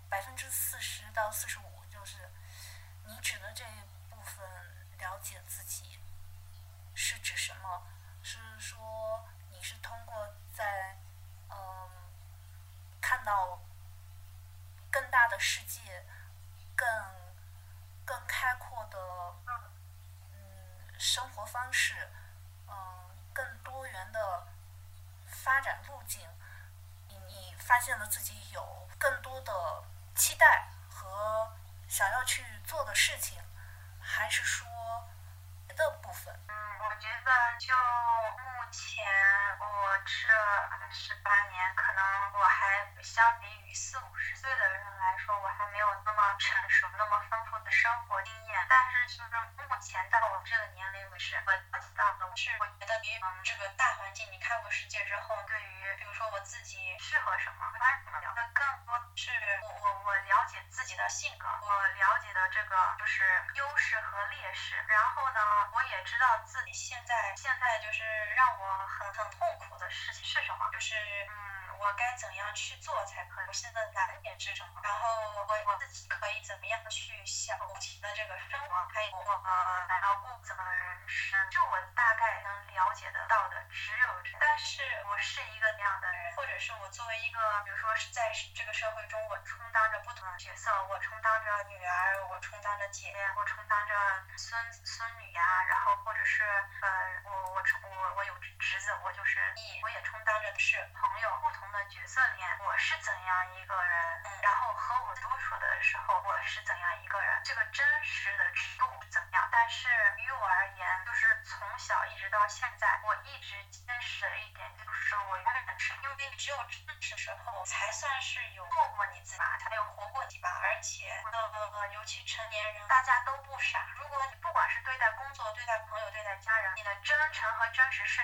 百分之四十到四十五就是你指的这一部分了解自己是指什么？是说你是通过在，嗯、看到更大的世界，更更开阔的，嗯，生活方式，嗯，更多元的发展路径，你你发现了自己有更多的期待和想要去做的事情，还是说的部分？嗯，我觉得就目前我这十八年，可能我还相比于四五十岁的人来说，我还没有那么成熟、那么丰富的生活经验。但是就是目前到我这个年龄为止，我了解到的是，我觉得于嗯这个大环境，你看过世界之后，对于比如说我自己适合什么，欢什么，那更多是我我我了解自己的性格，我了解的这个就是优势和劣势，然后呢，我也知道自己现在现在就是让我很很痛苦的事情是什么，就是嗯，我该怎样去做才可以？我现在难点是什么？然后我我自己可以怎么样去想目前的这个生活，还有我呃想要过怎么人生？就我大概能了解得到的只有这，但是我是一个那样的人，或者是我作为一个，比如说是在这个社会中，我充当着不同的角色，我充当着女儿，我充当着姐姐，我充当着孙孙女呀、然后或者是呃，我我我我有侄子，我就是义，我也充当着是朋友，不同的角色里面，我是怎样一个人，然后和我多处的时候，我是怎样一个人，这个真实的尺度怎么样？但是于我而言，就是从小一直到现在，我一直坚持的一点就是我永远是，因为只有真实的时候，才算是有做过你自己吧，才有活过你吧，而且呃，尤其成年人，大家都不傻。如果你不管是对待工作、对待朋友、对待家人，你的真诚和真实是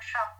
会